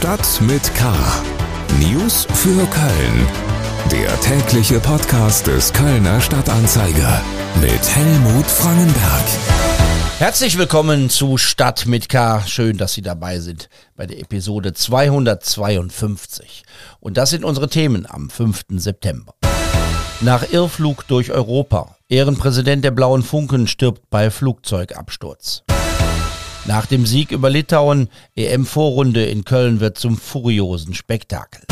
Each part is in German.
Stadt mit K. News für Köln. Der tägliche Podcast des Kölner Stadtanzeiger mit Helmut Frangenberg. Herzlich willkommen zu Stadt mit K. Schön, dass Sie dabei sind bei der Episode 252. Und das sind unsere Themen am 5. September. Nach Irrflug durch Europa. Ehrenpräsident der Blauen Funken stirbt bei Flugzeugabsturz. Nach dem Sieg über Litauen, EM-Vorrunde in Köln wird zum furiosen Spektakel.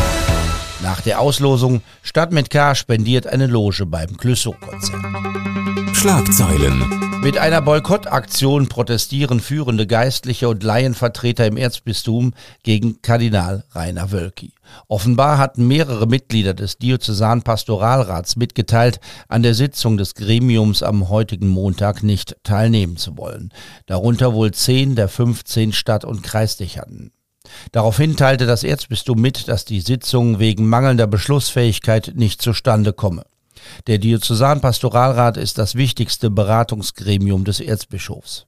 Nach der Auslosung, Stadt mit K spendiert eine Loge beim Clüssow-Konzert. Schlagzeilen. Mit einer Boykottaktion protestieren führende Geistliche und Laienvertreter im Erzbistum gegen Kardinal Rainer Wölki. Offenbar hatten mehrere Mitglieder des Diözesanpastoralrats mitgeteilt, an der Sitzung des Gremiums am heutigen Montag nicht teilnehmen zu wollen. Darunter wohl zehn der 15 Stadt- und Kreisdechern. Daraufhin teilte das Erzbistum mit, dass die Sitzung wegen mangelnder Beschlussfähigkeit nicht zustande komme. Der Diözesanpastoralrat ist das wichtigste Beratungsgremium des Erzbischofs.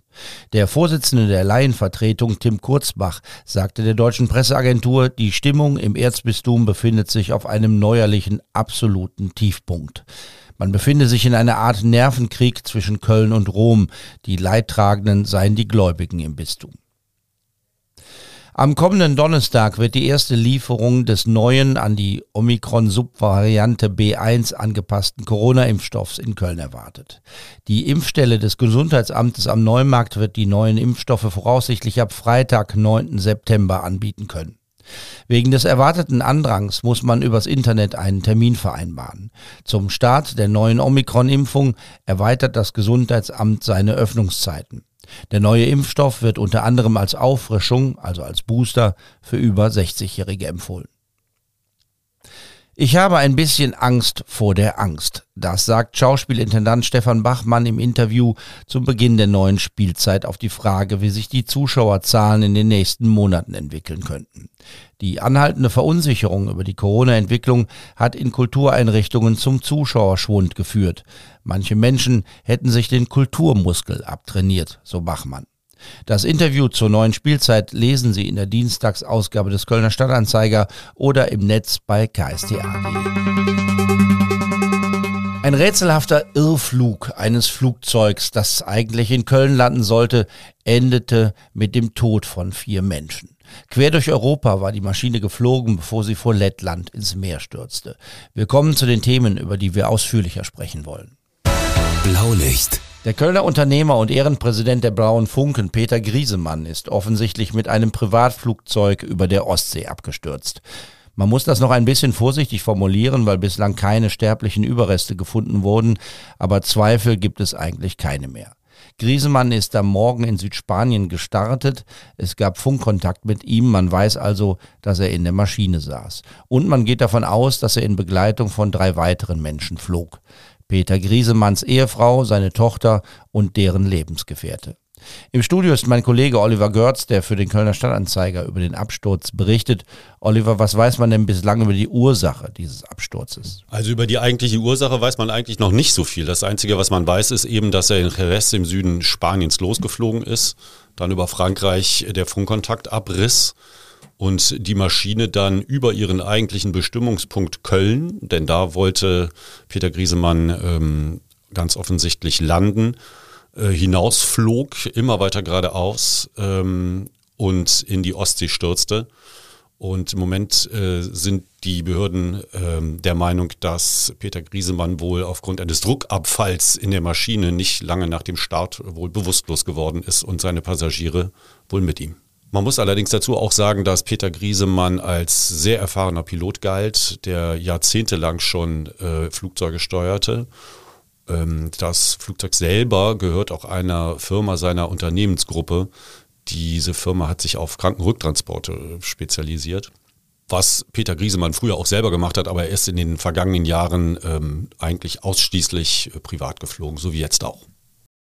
Der Vorsitzende der Laienvertretung, Tim Kurzbach, sagte der deutschen Presseagentur, die Stimmung im Erzbistum befindet sich auf einem neuerlichen absoluten Tiefpunkt. Man befinde sich in einer Art Nervenkrieg zwischen Köln und Rom. Die Leidtragenden seien die Gläubigen im Bistum. Am kommenden Donnerstag wird die erste Lieferung des neuen an die Omikron-Subvariante B1 angepassten Corona-Impfstoffs in Köln erwartet. Die Impfstelle des Gesundheitsamtes am Neumarkt wird die neuen Impfstoffe voraussichtlich ab Freitag, 9. September anbieten können. Wegen des erwarteten Andrangs muss man übers Internet einen Termin vereinbaren. Zum Start der neuen Omikron-Impfung erweitert das Gesundheitsamt seine Öffnungszeiten. Der neue Impfstoff wird unter anderem als Auffrischung, also als Booster, für über 60-Jährige empfohlen. Ich habe ein bisschen Angst vor der Angst. Das sagt Schauspielintendant Stefan Bachmann im Interview zum Beginn der neuen Spielzeit auf die Frage, wie sich die Zuschauerzahlen in den nächsten Monaten entwickeln könnten. Die anhaltende Verunsicherung über die Corona-Entwicklung hat in Kultureinrichtungen zum Zuschauerschwund geführt. Manche Menschen hätten sich den Kulturmuskel abtrainiert, so Bachmann. Das Interview zur neuen Spielzeit lesen Sie in der Dienstagsausgabe des Kölner Stadtanzeiger oder im Netz bei ksta.de. Ein rätselhafter Irrflug eines Flugzeugs, das eigentlich in Köln landen sollte, endete mit dem Tod von vier Menschen. Quer durch Europa war die Maschine geflogen, bevor sie vor Lettland ins Meer stürzte. Wir kommen zu den Themen, über die wir ausführlicher sprechen wollen. Blaulicht. Der Kölner Unternehmer und Ehrenpräsident der Blauen Funken, Peter Griesemann, ist offensichtlich mit einem Privatflugzeug über der Ostsee abgestürzt. Man muss das noch ein bisschen vorsichtig formulieren, weil bislang keine sterblichen Überreste gefunden wurden, aber Zweifel gibt es eigentlich keine mehr. Griesemann ist am Morgen in Südspanien gestartet. Es gab Funkkontakt mit ihm. Man weiß also, dass er in der Maschine saß. Und man geht davon aus, dass er in Begleitung von drei weiteren Menschen flog. Peter Griesemanns Ehefrau, seine Tochter und deren Lebensgefährte. Im Studio ist mein Kollege Oliver Görz, der für den Kölner Stadtanzeiger über den Absturz berichtet. Oliver, was weiß man denn bislang über die Ursache dieses Absturzes? Also über die eigentliche Ursache weiß man eigentlich noch nicht so viel. Das Einzige, was man weiß, ist eben, dass er in Jerez im Süden Spaniens losgeflogen ist, dann über Frankreich der Funkkontakt abriss und die Maschine dann über ihren eigentlichen Bestimmungspunkt Köln, denn da wollte Peter Griesemann ähm, ganz offensichtlich landen, äh, hinausflog, immer weiter geradeaus ähm, und in die Ostsee stürzte. Und im Moment äh, sind die Behörden ähm, der Meinung, dass Peter Griesemann wohl aufgrund eines Druckabfalls in der Maschine nicht lange nach dem Start wohl bewusstlos geworden ist und seine Passagiere wohl mit ihm. Man muss allerdings dazu auch sagen, dass Peter Griesemann als sehr erfahrener Pilot galt, der jahrzehntelang schon äh, Flugzeuge steuerte. Ähm, das Flugzeug selber gehört auch einer Firma seiner Unternehmensgruppe. Diese Firma hat sich auf Krankenrücktransporte spezialisiert was Peter Griesemann früher auch selber gemacht hat, aber er ist in den vergangenen Jahren ähm, eigentlich ausschließlich äh, privat geflogen, so wie jetzt auch.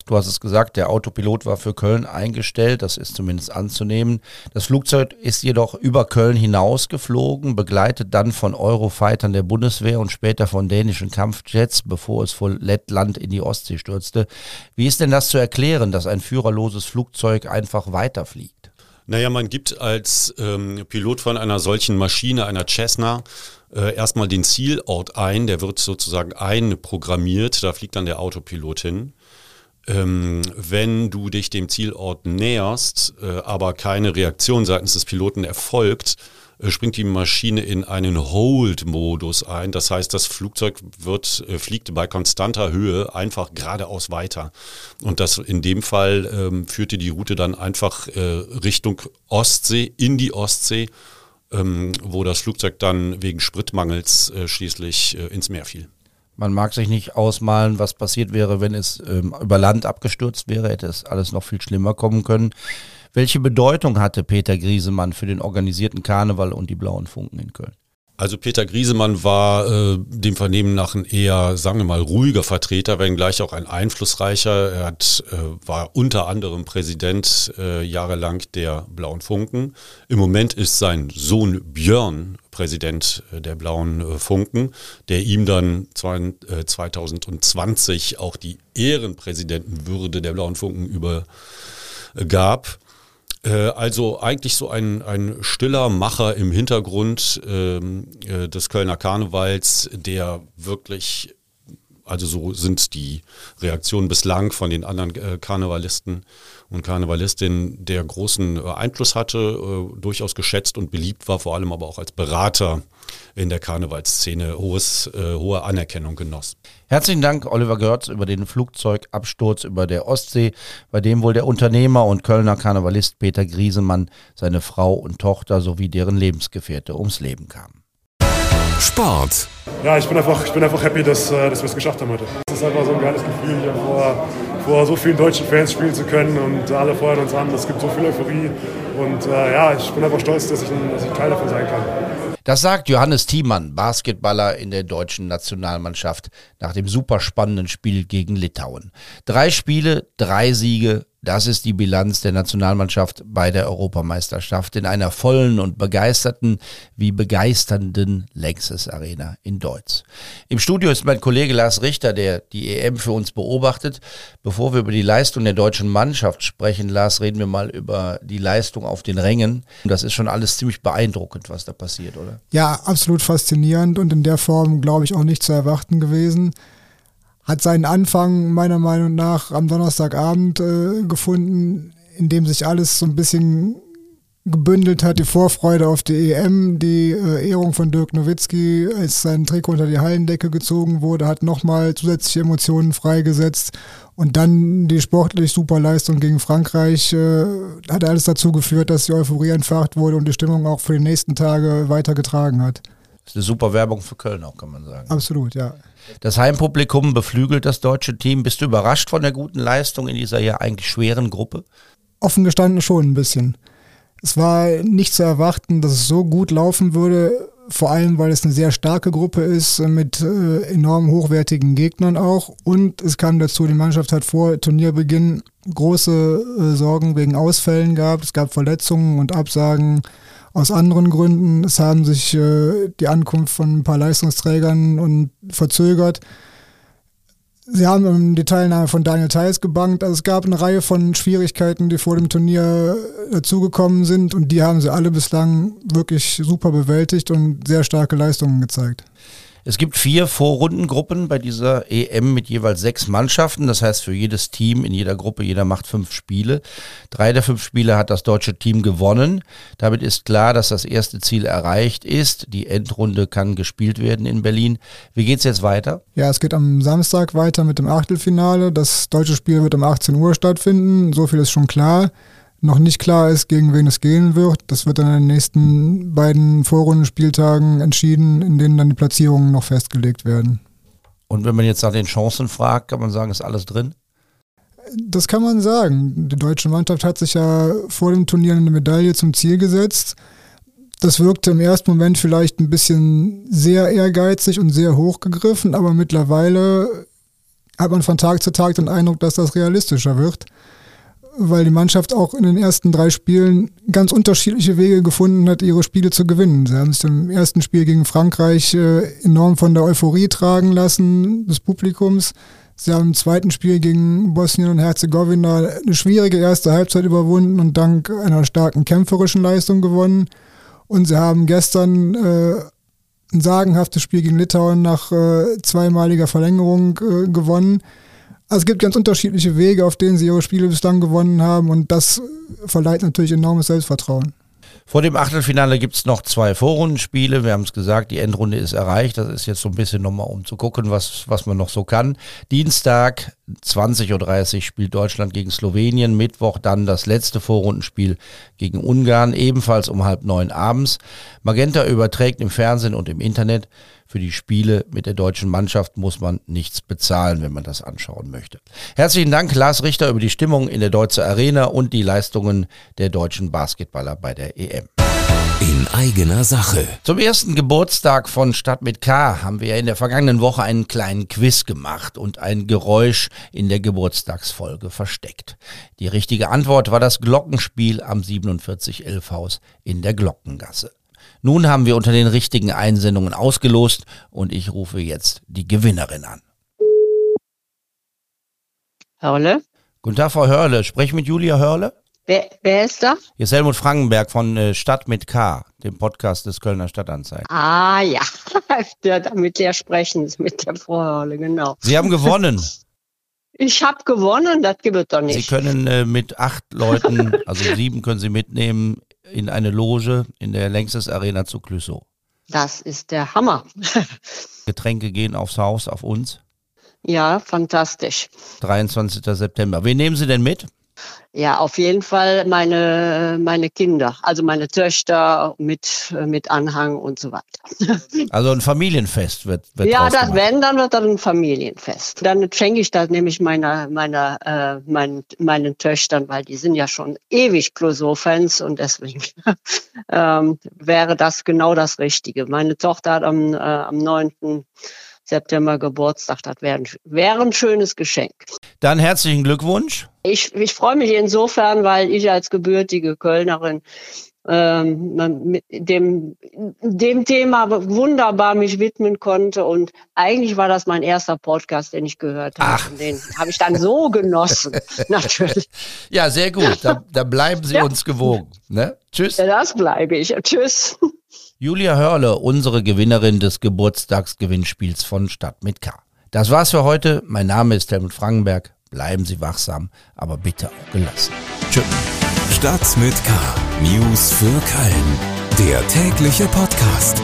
Du hast es gesagt, der Autopilot war für Köln eingestellt, das ist zumindest anzunehmen. Das Flugzeug ist jedoch über Köln hinaus geflogen, begleitet dann von Eurofightern der Bundeswehr und später von dänischen Kampfjets, bevor es vor Lettland in die Ostsee stürzte. Wie ist denn das zu erklären, dass ein führerloses Flugzeug einfach weiterfliegt? Naja, man gibt als ähm, Pilot von einer solchen Maschine, einer Cessna, äh, erstmal den Zielort ein. Der wird sozusagen einprogrammiert. Da fliegt dann der Autopilot hin. Ähm, wenn du dich dem Zielort näherst, äh, aber keine Reaktion seitens des Piloten erfolgt, äh, springt die Maschine in einen Hold-Modus ein. Das heißt, das Flugzeug wird, äh, fliegt bei konstanter Höhe einfach geradeaus weiter. Und das in dem Fall ähm, führte die Route dann einfach äh, Richtung Ostsee, in die Ostsee, ähm, wo das Flugzeug dann wegen Spritmangels schließlich ins Meer fiel. Man mag sich nicht ausmalen, was passiert wäre, wenn es ähm, über Land abgestürzt wäre, hätte es alles noch viel schlimmer kommen können. Welche Bedeutung hatte Peter Griesemann für den organisierten Karneval und die blauen Funken in Köln? Also Peter Griesemann war äh, dem Vernehmen nach ein eher, sagen wir mal, ruhiger Vertreter, wenngleich auch ein einflussreicher. Er hat, äh, war unter anderem Präsident äh, jahrelang der Blauen Funken. Im Moment ist sein Sohn Björn Präsident äh, der Blauen äh, Funken, der ihm dann zwei, äh, 2020 auch die Ehrenpräsidentenwürde der Blauen Funken übergab. Äh, also eigentlich so ein, ein stiller Macher im Hintergrund ähm, äh, des Kölner Karnevals, der wirklich, also so sind die Reaktionen bislang von den anderen äh, Karnevalisten und Karnevalistinnen, der großen äh, Einfluss hatte, äh, durchaus geschätzt und beliebt war, vor allem aber auch als Berater in der Karnevalsszene hohes, äh, hohe Anerkennung genoss. Herzlichen Dank, Oliver Görz, über den Flugzeugabsturz über der Ostsee, bei dem wohl der Unternehmer und Kölner Karnevalist Peter Griesemann, seine Frau und Tochter sowie deren Lebensgefährte ums Leben kamen. Sport. Ja, ich bin einfach, ich bin einfach happy, dass, äh, dass wir es geschafft haben heute. Es ist einfach so ein geiles Gefühl, hier vor, vor so vielen deutschen Fans spielen zu können und alle feuern uns an. Es gibt so viel Euphorie und äh, ja, ich bin einfach stolz, dass ich, ein, dass ich Teil davon sein kann. Das sagt Johannes Thiemann, Basketballer in der deutschen Nationalmannschaft, nach dem superspannenden Spiel gegen Litauen. Drei Spiele, drei Siege, das ist die Bilanz der Nationalmannschaft bei der Europameisterschaft in einer vollen und begeisterten wie begeisternden Längses Arena in Deutsch. Im Studio ist mein Kollege Lars Richter, der die EM für uns beobachtet. Bevor wir über die Leistung der deutschen Mannschaft sprechen, Lars, reden wir mal über die Leistung auf den Rängen. Das ist schon alles ziemlich beeindruckend, was da passiert, oder? Ja, absolut faszinierend und in der Form, glaube ich, auch nicht zu erwarten gewesen hat seinen Anfang meiner Meinung nach am Donnerstagabend äh, gefunden, in dem sich alles so ein bisschen gebündelt hat, die Vorfreude auf die EM, die äh, Ehrung von Dirk Nowitzki, als sein Trikot unter die Hallendecke gezogen wurde, hat nochmal zusätzliche Emotionen freigesetzt und dann die sportlich super Leistung gegen Frankreich äh, hat alles dazu geführt, dass die Euphorie entfacht wurde und die Stimmung auch für die nächsten Tage weitergetragen hat. Das ist eine super Werbung für Köln auch, kann man sagen. Absolut, ja. Das Heimpublikum beflügelt das deutsche Team. Bist du überrascht von der guten Leistung in dieser ja eigentlich schweren Gruppe? Offen gestanden schon ein bisschen. Es war nicht zu erwarten, dass es so gut laufen würde, vor allem weil es eine sehr starke Gruppe ist mit äh, enorm hochwertigen Gegnern auch. Und es kam dazu, die Mannschaft hat vor Turnierbeginn große äh, Sorgen wegen Ausfällen gehabt. Es gab Verletzungen und Absagen aus anderen Gründen. Es haben sich äh, die Ankunft von ein paar Leistungsträgern und verzögert. Sie haben um die Teilnahme von Daniel Theis gebankt. Also es gab eine Reihe von Schwierigkeiten, die vor dem Turnier dazugekommen sind und die haben sie alle bislang wirklich super bewältigt und sehr starke Leistungen gezeigt. Es gibt vier Vorrundengruppen bei dieser EM mit jeweils sechs Mannschaften. Das heißt, für jedes Team in jeder Gruppe, jeder macht fünf Spiele. Drei der fünf Spiele hat das deutsche Team gewonnen. Damit ist klar, dass das erste Ziel erreicht ist. Die Endrunde kann gespielt werden in Berlin. Wie geht's jetzt weiter? Ja, es geht am Samstag weiter mit dem Achtelfinale. Das deutsche Spiel wird um 18 Uhr stattfinden. So viel ist schon klar noch nicht klar ist, gegen wen es gehen wird. Das wird dann in den nächsten beiden Vorrundenspieltagen entschieden, in denen dann die Platzierungen noch festgelegt werden. Und wenn man jetzt nach den Chancen fragt, kann man sagen, ist alles drin? Das kann man sagen. Die deutsche Mannschaft hat sich ja vor dem Turnier eine Medaille zum Ziel gesetzt. Das wirkte im ersten Moment vielleicht ein bisschen sehr ehrgeizig und sehr hochgegriffen, aber mittlerweile hat man von Tag zu Tag den Eindruck, dass das realistischer wird weil die Mannschaft auch in den ersten drei Spielen ganz unterschiedliche Wege gefunden hat, ihre Spiele zu gewinnen. Sie haben sich im ersten Spiel gegen Frankreich äh, enorm von der Euphorie tragen lassen des Publikums. Sie haben im zweiten Spiel gegen Bosnien und Herzegowina eine schwierige erste Halbzeit überwunden und dank einer starken kämpferischen Leistung gewonnen. Und sie haben gestern äh, ein sagenhaftes Spiel gegen Litauen nach äh, zweimaliger Verlängerung äh, gewonnen. Also es gibt ganz unterschiedliche Wege, auf denen sie ihre Spiele bislang gewonnen haben und das verleiht natürlich enormes Selbstvertrauen. Vor dem Achtelfinale gibt es noch zwei Vorrundenspiele. Wir haben es gesagt, die Endrunde ist erreicht. Das ist jetzt so ein bisschen nochmal, um zu gucken, was, was man noch so kann. Dienstag 20.30 Uhr spielt Deutschland gegen Slowenien. Mittwoch dann das letzte Vorrundenspiel gegen Ungarn, ebenfalls um halb neun abends. Magenta überträgt im Fernsehen und im Internet. Für die Spiele mit der deutschen Mannschaft muss man nichts bezahlen, wenn man das anschauen möchte. Herzlichen Dank, Lars Richter, über die Stimmung in der Deutsche Arena und die Leistungen der deutschen Basketballer bei der EM. In eigener Sache. Zum ersten Geburtstag von Stadt mit K haben wir in der vergangenen Woche einen kleinen Quiz gemacht und ein Geräusch in der Geburtstagsfolge versteckt. Die richtige Antwort war das Glockenspiel am 4711 Haus in der Glockengasse. Nun haben wir unter den richtigen Einsendungen ausgelost und ich rufe jetzt die Gewinnerin an. Hörle? Guten Tag, Frau Hörle. Sprech mit Julia Hörle. Wer, wer ist da? Hier ist Helmut Frankenberg von äh, Stadt mit K, dem Podcast des Kölner Stadtanzeigen. Ah ja, der, mit der sprechen, mit der Frau Hörle, genau. Sie haben gewonnen. Ich habe gewonnen, das gibt es doch nicht. Sie können äh, mit acht Leuten, also sieben können Sie mitnehmen, in eine Loge in der Längstes Arena zu Clüssow. Das ist der Hammer. Getränke gehen aufs Haus, auf uns. Ja, fantastisch. 23. September. Wen nehmen Sie denn mit? Ja, auf jeden Fall meine, meine Kinder, also meine Töchter mit, mit Anhang und so weiter. Also ein Familienfest wird, wird Ja, das wenn, dann wird das ein Familienfest. Dann schenke ich das nämlich meiner, meiner, äh, meinen, meinen Töchtern, weil die sind ja schon ewig Clouseau-Fans und deswegen ähm, wäre das genau das Richtige. Meine Tochter hat am, äh, am 9. September Geburtstag, das wäre ein, wäre ein schönes Geschenk. Dann herzlichen Glückwunsch. Ich, ich freue mich insofern, weil ich als gebürtige Kölnerin ähm, mit dem, dem Thema wunderbar mich widmen konnte. Und eigentlich war das mein erster Podcast, den ich gehört habe. Ach. Und den habe ich dann so genossen. Natürlich. Ja, sehr gut. Da, da bleiben Sie Ja. uns gewogen. Ne? Tschüss. Ja, das bleibe ich. Tschüss. Julia Hörle, unsere Gewinnerin des Geburtstagsgewinnspiels von Stadt mit K. Das war's für heute. Mein Name ist Helmut Frankenberg. Bleiben Sie wachsam, aber bitte auch gelassen. Tschüss. Stadt mit K. News für Köln. Der tägliche Podcast.